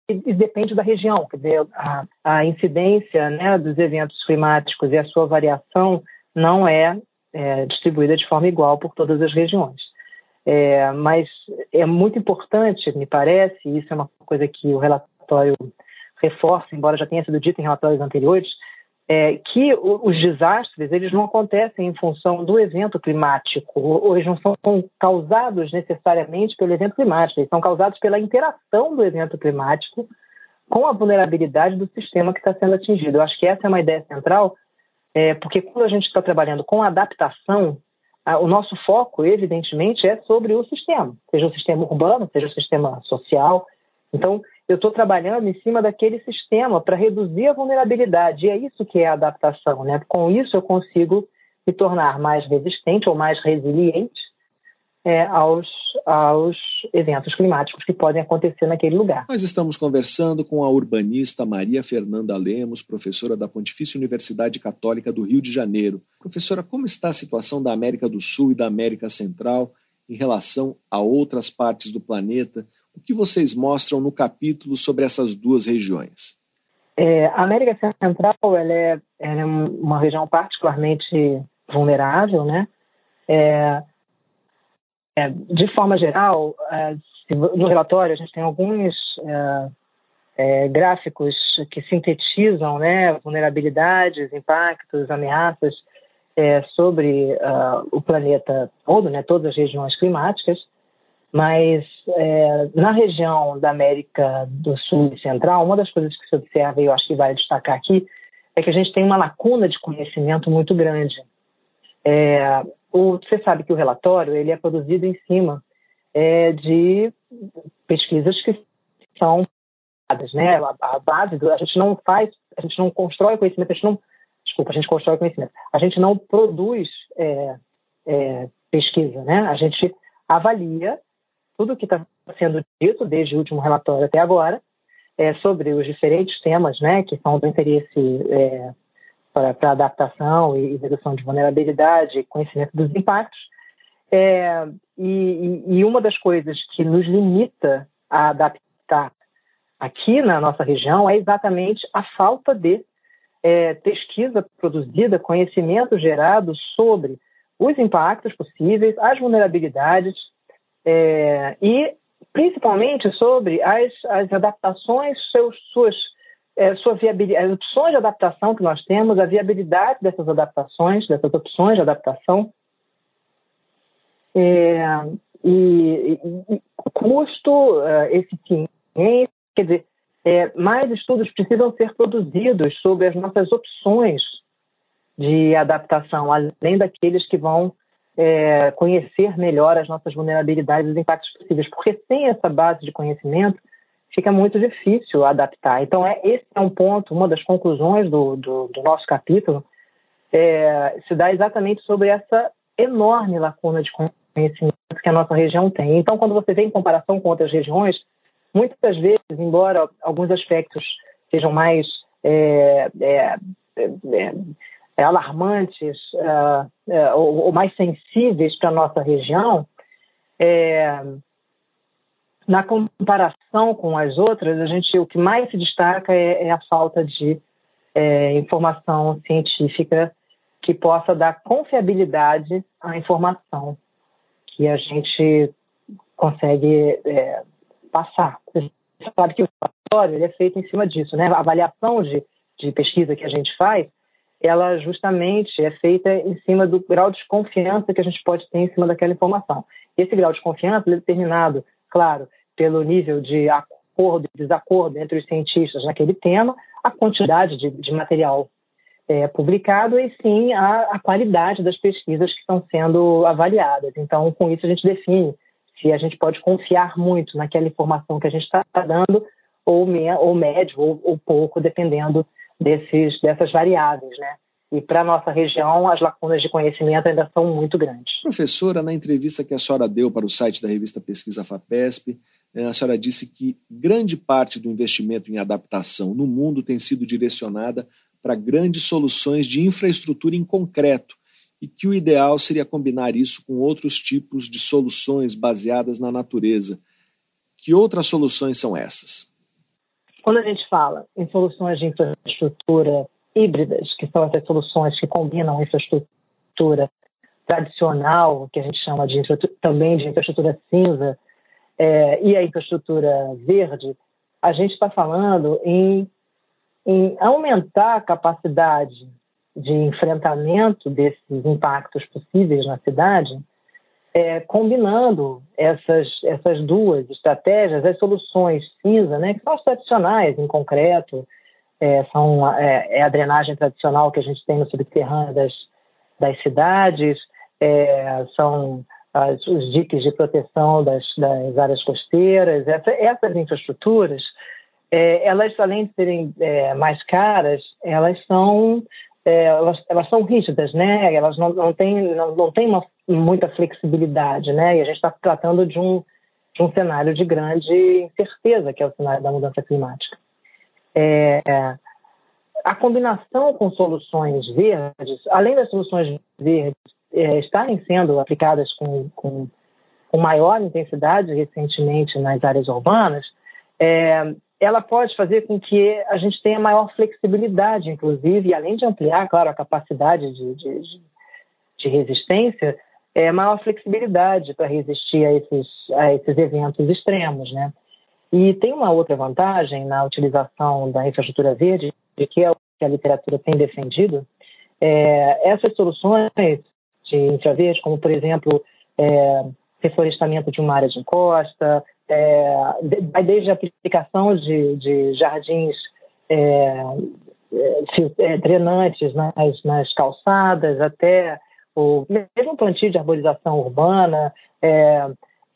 e depende da região, quer dizer, a, a incidência né, dos eventos climáticos e a sua variação não é, é distribuída de forma igual por todas as regiões. É, mas é muito importante, me parece, e isso é uma coisa que o relatório reforça, embora já tenha sido dito em relatórios anteriores, é, que os desastres eles não acontecem em função do evento climático, ou eles não são causados necessariamente pelo evento climático, eles são causados pela interação do evento climático com a vulnerabilidade do sistema que está sendo atingido. Eu acho que essa é uma ideia central, é, porque quando a gente está trabalhando com adaptação, a, o nosso foco, evidentemente, é sobre o sistema, seja o sistema urbano, seja o sistema social. Então, eu estou trabalhando em cima daquele sistema para reduzir a vulnerabilidade. E é isso que é a adaptação. Né? Com isso, eu consigo me tornar mais resistente ou mais resiliente é, aos, aos eventos climáticos que podem acontecer naquele lugar. Nós estamos conversando com a urbanista Maria Fernanda Lemos, professora da Pontifícia Universidade Católica do Rio de Janeiro. Professora, como está a situação da América do Sul e da América Central em relação a outras partes do planeta? O que vocês mostram no capítulo sobre essas duas regiões? É, a América Central ela é, ela é, uma região particularmente vulnerável, né? É, é, de forma geral, é, no relatório a gente tem alguns é, gráficos que sintetizam né, vulnerabilidades, impactos, ameaças sobre uh, o planeta todo, né, todas as regiões climáticas. Mas é, na região da América do Sul e Central, uma das coisas que se observa, e eu acho que vale destacar aqui, é que a gente tem uma lacuna de conhecimento muito grande. É, o, você sabe que o relatório ele é produzido em cima é, de pesquisas que são né? A, a base do, a gente não faz, a gente não constrói conhecimento, a gente não, desculpa, a gente constrói conhecimento, a gente não produz é, é, pesquisa, né? A gente avalia tudo que está sendo dito desde o último relatório até agora é, sobre os diferentes temas né, que são do interesse para, adaptação e, redução de vulnerabilidade, conhecimento dos impactos. É, e, e, uma das coisas que nos limita a adaptar aqui na nossa região é exatamente a falta de é, pesquisa produzida, conhecimento gerado sobre os impactos possíveis, as vulnerabilidades é, e principalmente sobre as, as adaptações, seus, suas, é, sua viabilidade, as opções de adaptação que nós temos, a viabilidade dessas adaptações, dessas opções de adaptação, é, e, e, custo, é, eficiência, quer dizer, é, mais estudos precisam ser produzidos sobre as nossas opções de adaptação, além daqueles que vão é, conhecer melhor as nossas vulnerabilidades e os impactos possíveis, porque sem essa base de conhecimento fica muito difícil adaptar. Então, é, esse é um ponto, uma das conclusões do, do, do nosso capítulo, é, se dá exatamente sobre essa enorme lacuna de conhecimento que a nossa região tem. Então, quando você vê em comparação com outras regiões, muitas vezes, embora alguns aspectos sejam mais é, é, é, é alarmantes uh, ou, ou, mais sensíveis para a nossa região, na comparação com as outras, a gente o que mais se destaca é, é a falta de é, informação científica que possa dar confiabilidade à informação que a gente consegue é, passar. Você sabe que o relatório é feito em cima disso, né? A avaliação de, de pesquisa que a gente faz, ela justamente é feita em cima do grau de confiança que a gente pode ter em cima daquela informação. Esse grau de confiança é determinado, claro, pelo nível de acordo e desacordo entre os cientistas naquele tema, a quantidade de, de material é, publicado e sim a, a, qualidade das pesquisas que estão sendo avaliadas. Então, com isso a gente define se a gente pode confiar muito naquela informação que a gente está dando ou, me, ou médio ou, ou pouco, dependendo desses, dessas variáveis, né? E para a nossa região, as lacunas de conhecimento ainda são muito grandes. Professora, na entrevista que a senhora deu para o site da revista Pesquisa FAPESP, é, a senhora disse que grande parte do investimento em adaptação no mundo tem sido direcionada para grandes soluções de infraestrutura em concreto e que o ideal seria combinar isso com outros tipos de soluções baseadas na natureza. Que outras soluções são essas? Quando a gente fala em soluções de infraestrutura híbridas, que são essas soluções que combinam infraestrutura tradicional, que a gente chama de também de infraestrutura cinza, é, e a infraestrutura verde, a gente está falando em, em aumentar a capacidade de enfrentamento desses impactos possíveis na cidade, é, combinando essas, essas duas estratégias, as soluções cinza, né, que são as tradicionais, em concreto, é, são, é, é, a drenagem tradicional que a gente tem no subterrâneo das, das cidades, é, são as, os diques de proteção das, das áreas costeiras, essa, essas infraestruturas, é, elas além de serem é, mais caras, elas são é, elas, elas são rígidas, né? Elas não, não têm não, não têm uma, muita flexibilidade, né? E a gente está tratando de um de um cenário de grande incerteza, que é o cenário da mudança climática. É, a combinação com soluções verdes, além das soluções verdes é, estarem sendo aplicadas com, com, com, maior intensidade recentemente nas áreas urbanas, é, ela pode fazer com que a gente tenha maior flexibilidade, inclusive, e além de ampliar, claro, a capacidade de, de, de resistência, é, maior flexibilidade para resistir a esses, a esses eventos extremos, né? E tem uma outra vantagem na utilização da infraestrutura verde, que é o que a literatura tem defendido, é, essas soluções de infraverde, como, por exemplo, é, reflorestamento de uma área de encosta, é, desde a aplicação de, de jardins é, é, drenantes nas, nas, calçadas, até o mesmo plantio de arborização urbana, é,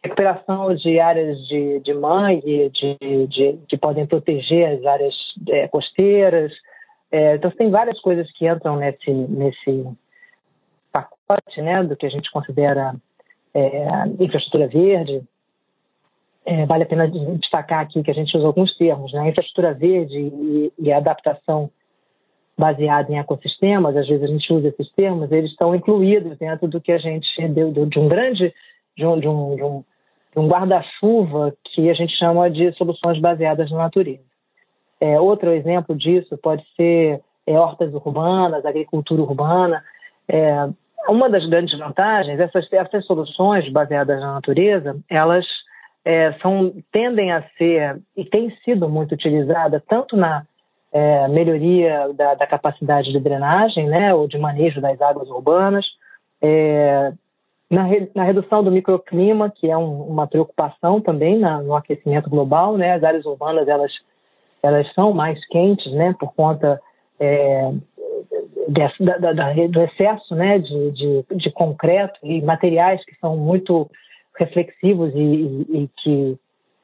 recuperação de áreas de, de mangue, de, de, que podem proteger as áreas é, costeiras. então, tem várias coisas que entram nesse, nesse, pacote né, do que a gente considera é, infraestrutura verde, é, vale a pena destacar aqui que a gente usa alguns termos, né? Infraestrutura verde e, e adaptação baseada em ecossistemas, às vezes a gente usa esses termos, eles estão incluídos dentro do que a gente deu de um grande, de um, de um, de um, um guarda-chuva que a gente chama de soluções baseadas na natureza. É, outro exemplo disso pode ser é, hortas urbanas, agricultura urbana. É, uma das grandes vantagens, essas, essas soluções baseadas na natureza, elas é, são, tendem a ser e têm sido muito utilizadas tanto na é, melhoria da, da, capacidade de drenagem, né, ou de manejo das águas urbanas, é, na, re, na, redução do microclima, que é um, uma preocupação também na, no aquecimento global, né, as áreas urbanas elas elas são mais quentes, né, por conta é, da, da, do excesso né, de, de, de, concreto e materiais que são muito reflexivos e, e, e, que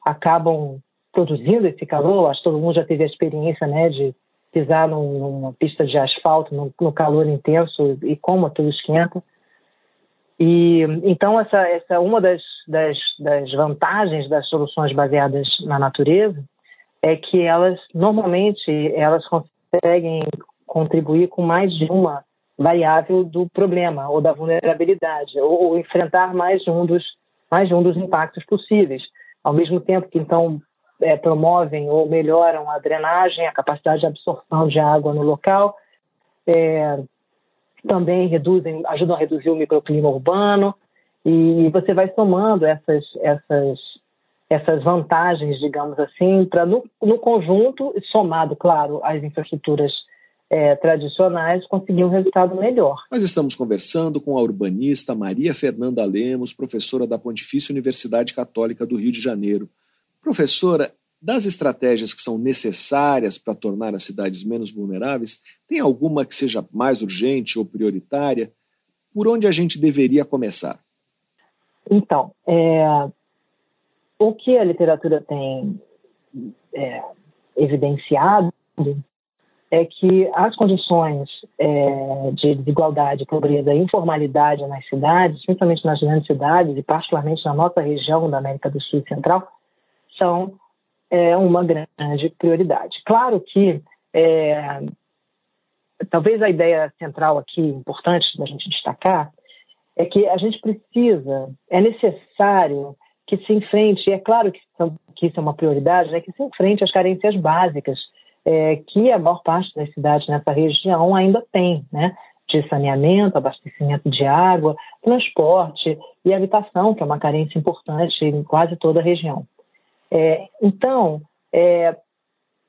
acabam produzindo esse calor. Acho que todo mundo já teve a experiência né, de pisar num, numa pista de asfalto no, no calor intenso e como tudo esquenta. E então essa essa uma das, das, das vantagens das soluções baseadas na natureza é que elas normalmente elas conseguem contribuir com mais de uma variável do problema ou da vulnerabilidade ou, ou enfrentar mais de um dos mais de um dos impactos possíveis. Ao mesmo tempo que então é, promovem ou melhoram a drenagem, a capacidade de absorção de água no local, é, também reduzem, ajudam a reduzir o microclima urbano e você vai somando essas essas essas vantagens, digamos assim, para no, no, conjunto, somado, claro, às infraestruturas é, tradicionais, conseguir um resultado melhor. Nós estamos conversando com a urbanista Maria Fernanda Lemos, professora da Pontifícia Universidade Católica do Rio de Janeiro. Professora, das estratégias que são necessárias para tornar as cidades menos vulneráveis, tem alguma que seja mais urgente ou prioritária? Por onde a gente deveria começar? Então, é, o que a literatura tem é, evidenciado é que as condições é, de desigualdade, pobreza e informalidade nas cidades, principalmente nas grandes cidades e particularmente na nossa região da América do Sul e Central, são é, uma grande prioridade. Claro que é, talvez a ideia central aqui, importante da gente destacar, é que a gente precisa, é necessário que se enfrente, e é claro que, que isso é uma prioridade, né, que se enfrente as carências básicas é, que a maior parte das cidades nessa região ainda tem, né? De saneamento, abastecimento de água, transporte e habitação, que é uma carência importante em quase toda a região. É, então, é,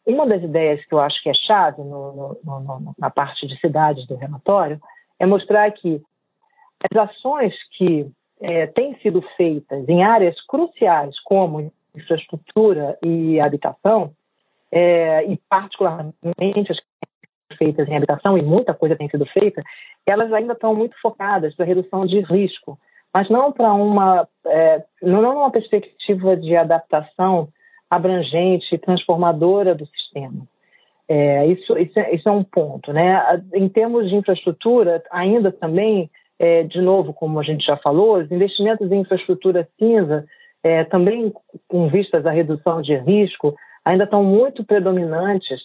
uma das ideias que eu acho que é chave no, no, no, na parte de cidades do relatório é mostrar que as ações que é, têm sido feitas em áreas cruciais como infraestrutura e habitação, é, e particularmente as feitas em habitação, e muita coisa tem sido feita, elas ainda estão muito focadas para redução de risco, mas não para uma, é, não numa perspectiva de adaptação abrangente, transformadora do sistema. É, isso, isso, é, isso, é, um ponto. Né? Em termos de infraestrutura, ainda também, é, de novo, como a gente já falou, os investimentos em infraestrutura cinza, é, também com vistas à redução de risco, ainda estão muito predominantes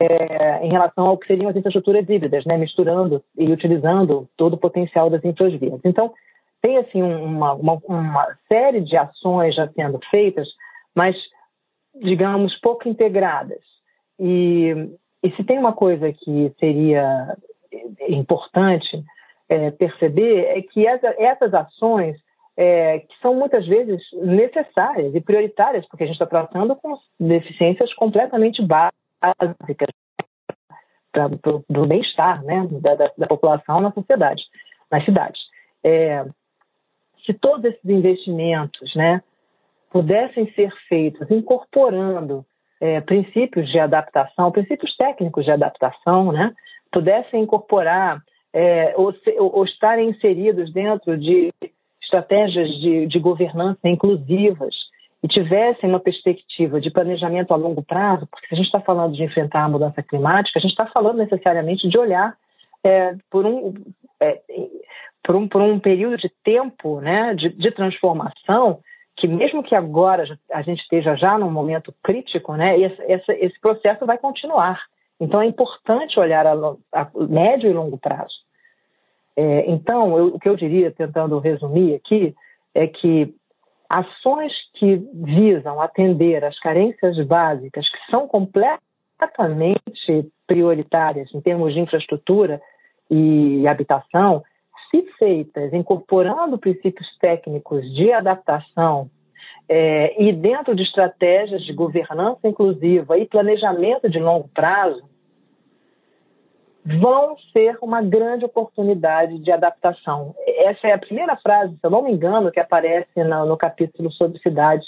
é, em relação ao que seriam as infraestruturas híbridas, né, misturando e utilizando todo o potencial das infravias. Então, tem assim uma, uma, uma, série de ações já sendo feitas, mas, digamos, pouco integradas. E, e se tem uma coisa que seria importante é, perceber é que essa, essas ações é, que são muitas vezes necessárias e prioritárias, porque a gente está tratando com deficiências completamente básicas para o bem-estar né, da, da, da, população na sociedade, nas cidades. É, se todos esses investimentos né, pudessem ser feitos incorporando é, princípios de adaptação, princípios técnicos de adaptação, né, pudessem incorporar é, ou, ou, ou estarem inseridos dentro de estratégias de, de governança inclusivas e tivessem uma perspectiva de planejamento a longo prazo, porque se a gente está falando de enfrentar a mudança climática, a gente está falando necessariamente de olhar é, por, um, é, por, um, por um período de tempo né, de, de transformação que mesmo que agora a gente esteja já num momento crítico, né, esse, esse, esse processo vai continuar. Então é importante olhar a, a médio e longo prazo. É, então, eu, o que eu diria, tentando resumir aqui, é que ações que visam atender às carências básicas, que são completamente prioritárias em termos de infraestrutura e habitação, se feitas incorporando princípios técnicos de adaptação é, e dentro de estratégias de governança inclusiva e planejamento de longo prazo, vão ser uma grande oportunidade de adaptação. Essa é a primeira frase, se eu não me engano, que aparece no, no capítulo sobre cidades,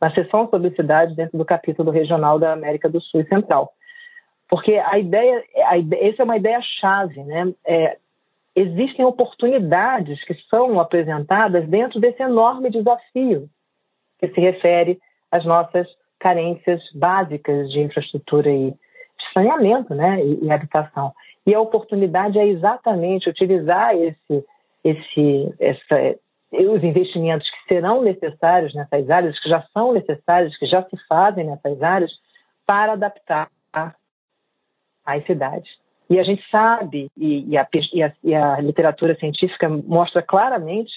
na seção sobre cidades dentro do capítulo regional da América do Sul e Central. Porque a ideia, a essa é uma ideia chave, né? É, existem oportunidades que são apresentadas dentro desse enorme desafio que se refere às nossas carências básicas de infraestrutura e de saneamento, né, e, e habitação. E a oportunidade é exatamente utilizar esse, esse, essa, os investimentos que serão necessários nessas áreas, que já são necessários, que já se fazem nessas áreas, para adaptar às cidades. E a gente sabe, e, e, a, e, a, e a literatura científica mostra claramente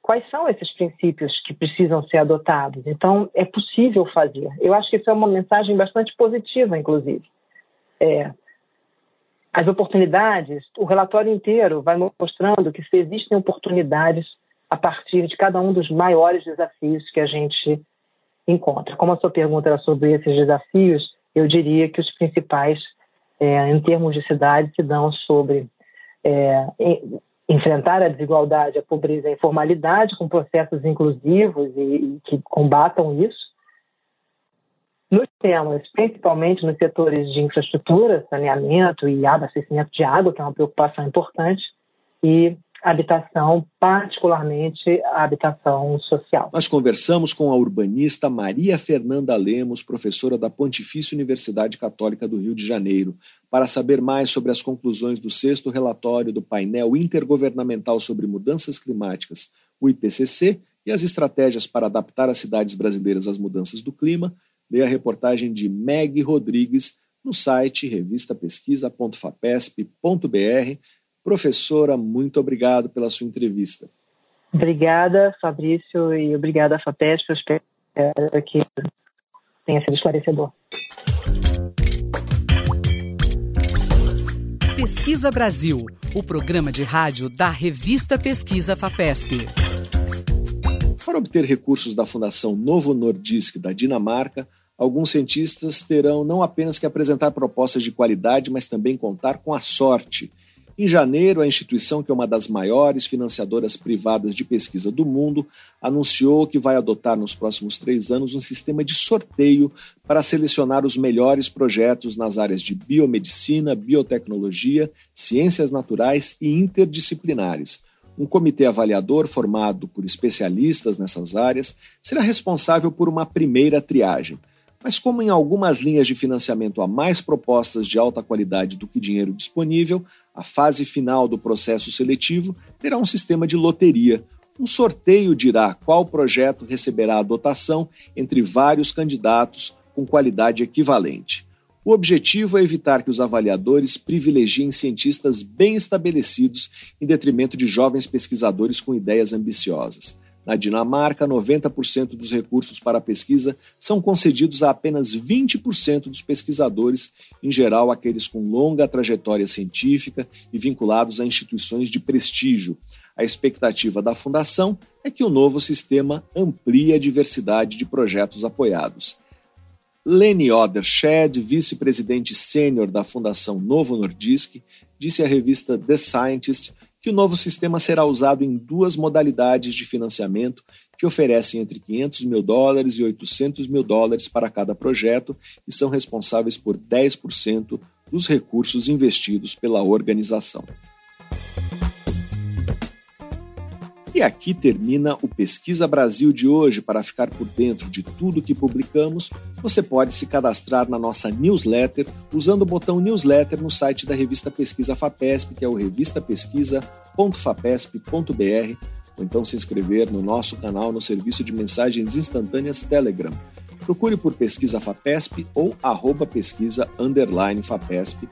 quais são esses princípios que precisam ser adotados. Então, é possível fazer. Eu acho que isso é uma mensagem bastante positiva, inclusive. É, as oportunidades, o relatório inteiro vai mostrando que se existem oportunidades a partir de cada um dos maiores desafios que a gente encontra. Como a sua pergunta era sobre esses desafios, eu diria que os principais, é, em termos de cidade, se dão sobre é, enfrentar a desigualdade, a pobreza e a informalidade com processos inclusivos e, e que combatam isso. Nos temas, principalmente nos setores de infraestrutura, saneamento e abastecimento de água, que é uma preocupação importante, e habitação, particularmente a habitação social. Nós conversamos com a urbanista Maria Fernanda Lemos, professora da Pontifícia Universidade Católica do Rio de Janeiro, para saber mais sobre as conclusões do sexto relatório do painel intergovernamental sobre mudanças climáticas, o IPCC, e as estratégias para adaptar as cidades brasileiras às mudanças do clima, leia a reportagem de Meg Rodrigues no site revistapesquisa.fapesp.br Professora, muito obrigado pela sua entrevista. Obrigada, Fabrício, e obrigada, FAPESP. Eu espero que tenha sido esclarecedor. Pesquisa Brasil, o programa de rádio da revista Pesquisa FAPESP. Para obter recursos da Fundação Novo Nordisk da Dinamarca, alguns cientistas terão não apenas que apresentar propostas de qualidade, mas também contar com a sorte em janeiro, a instituição, que é uma das maiores financiadoras privadas de pesquisa do mundo, anunciou que vai adotar nos próximos três anos um sistema de sorteio para selecionar os melhores projetos nas áreas de biomedicina, biotecnologia, ciências naturais e interdisciplinares. Um comitê avaliador formado por especialistas nessas áreas será responsável por uma primeira triagem. Mas, como em algumas linhas de financiamento há mais propostas de alta qualidade do que dinheiro disponível, a fase final do processo seletivo terá um sistema de loteria. Um sorteio dirá qual projeto receberá a dotação entre vários candidatos com qualidade equivalente. O objetivo é evitar que os avaliadores privilegiem cientistas bem estabelecidos em detrimento de jovens pesquisadores com ideias ambiciosas. Na Dinamarca, 90% dos recursos para pesquisa são concedidos a apenas 20% dos pesquisadores, em geral aqueles com longa trajetória científica e vinculados a instituições de prestígio. A expectativa da Fundação é que o novo sistema amplie a diversidade de projetos apoiados. Leni Odershed, vice-presidente sênior da Fundação Novo Nordisk, disse à revista The Scientist que o novo sistema será usado em duas modalidades de financiamento que oferecem entre 500 mil dólares e 800 mil dólares para cada projeto e são responsáveis por 10% dos recursos investidos pela organização. E aqui termina o Pesquisa Brasil de hoje. Para ficar por dentro de tudo que publicamos, você pode se cadastrar na nossa newsletter usando o botão newsletter no site da revista Pesquisa FAPESP, que é o revistapesquisa.fapesp.br, ou então se inscrever no nosso canal no serviço de mensagens instantâneas Telegram. Procure por Pesquisa FAPESP ou arroba pesquisa underline FAPESP.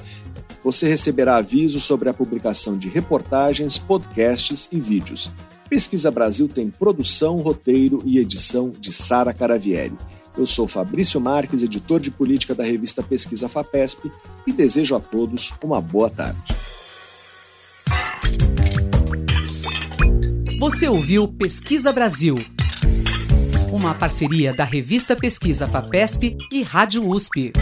Você receberá avisos sobre a publicação de reportagens, podcasts e vídeos. Pesquisa Brasil tem produção, roteiro e edição de Sara Caravieri. Eu sou Fabrício Marques, editor de política da revista Pesquisa FAPESP, e desejo a todos uma boa tarde. Você ouviu Pesquisa Brasil, uma parceria da revista Pesquisa FAPESP e Rádio USP.